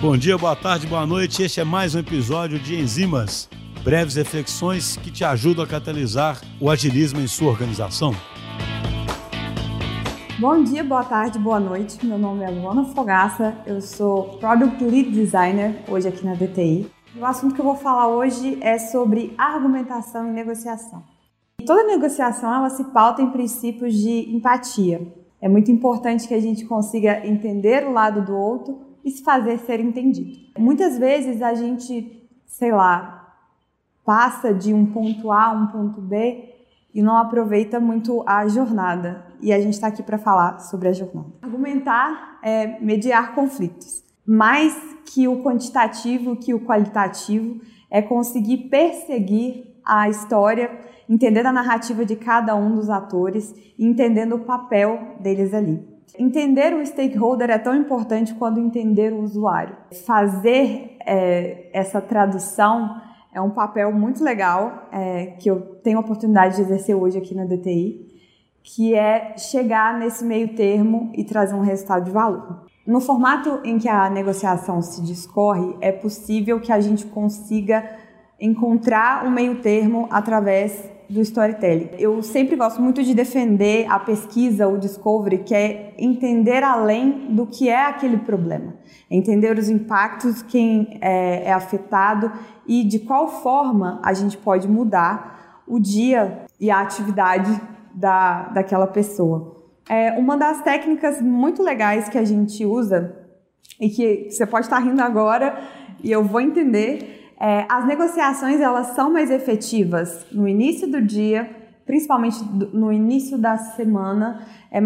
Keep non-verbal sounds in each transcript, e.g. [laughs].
Bom dia, boa tarde, boa noite. Este é mais um episódio de Enzimas, breves reflexões que te ajudam a catalisar o agilismo em sua organização. Bom dia, boa tarde, boa noite. Meu nome é Luana Fogaça, eu sou Product Lead Designer hoje aqui na DTI. O assunto que eu vou falar hoje é sobre argumentação e negociação. Toda negociação ela se pauta em princípios de empatia. É muito importante que a gente consiga entender o lado do outro e se fazer ser entendido. Muitas vezes a gente, sei lá, passa de um ponto A a um ponto B e não aproveita muito a jornada. E a gente está aqui para falar sobre a jornada. Argumentar é mediar conflitos. Mais que o quantitativo, que o qualitativo, é conseguir perseguir a história, entender a narrativa de cada um dos atores e entendendo o papel deles ali. Entender o stakeholder é tão importante quanto entender o usuário. Fazer é, essa tradução é um papel muito legal é, que eu tenho a oportunidade de exercer hoje aqui na DTI, que é chegar nesse meio termo e trazer um resultado de valor. No formato em que a negociação se discorre, é possível que a gente consiga encontrar um meio termo através do storytelling. Eu sempre gosto muito de defender a pesquisa, o discovery, que é entender além do que é aquele problema, entender os impactos, quem é, é afetado e de qual forma a gente pode mudar o dia e a atividade da, daquela pessoa. É uma das técnicas muito legais que a gente usa e que você pode estar rindo agora e eu vou entender é, as negociações elas são mais efetivas no início do dia, principalmente no início da semana. É,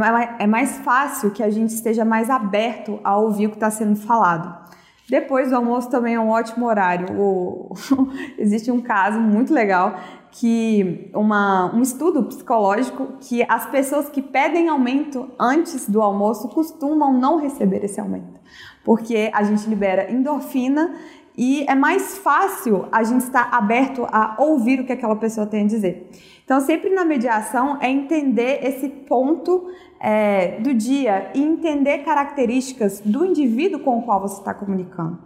é mais fácil que a gente esteja mais aberto a ouvir o que está sendo falado. Depois do almoço também é um ótimo horário. O... [laughs] Existe um caso muito legal que uma, um estudo psicológico que as pessoas que pedem aumento antes do almoço costumam não receber esse aumento, porque a gente libera endorfina e é mais fácil a gente estar aberto a ouvir o que aquela pessoa tem a dizer. Então, sempre na mediação é entender esse ponto é, do dia e entender características do indivíduo com o qual você está comunicando.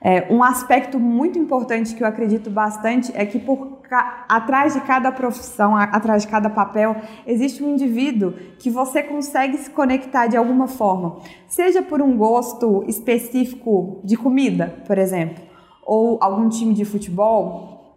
É, um aspecto muito importante que eu acredito bastante é que por atrás de cada profissão, atrás de cada papel, existe um indivíduo que você consegue se conectar de alguma forma, seja por um gosto específico de comida, por exemplo, ou algum time de futebol,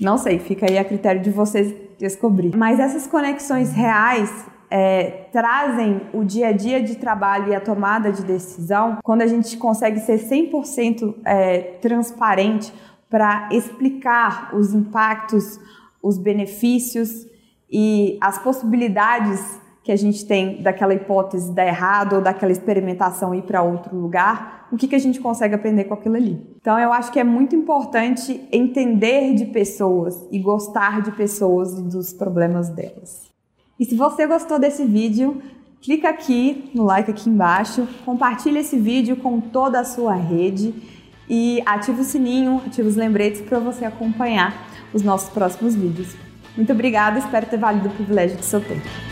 não sei, fica aí a critério de vocês descobrir. Mas essas conexões reais é, trazem o dia a dia de trabalho e a tomada de decisão quando a gente consegue ser 100% é, transparente para explicar os impactos, os benefícios e as possibilidades que a gente tem daquela hipótese dar errado ou daquela experimentação ir para outro lugar, o que, que a gente consegue aprender com aquilo ali. Então eu acho que é muito importante entender de pessoas e gostar de pessoas e dos problemas delas. E se você gostou desse vídeo, clica aqui no like aqui embaixo, compartilha esse vídeo com toda a sua rede e ativa o sininho, ativa os lembretes para você acompanhar os nossos próximos vídeos. Muito obrigada, espero ter valido o privilégio do seu tempo.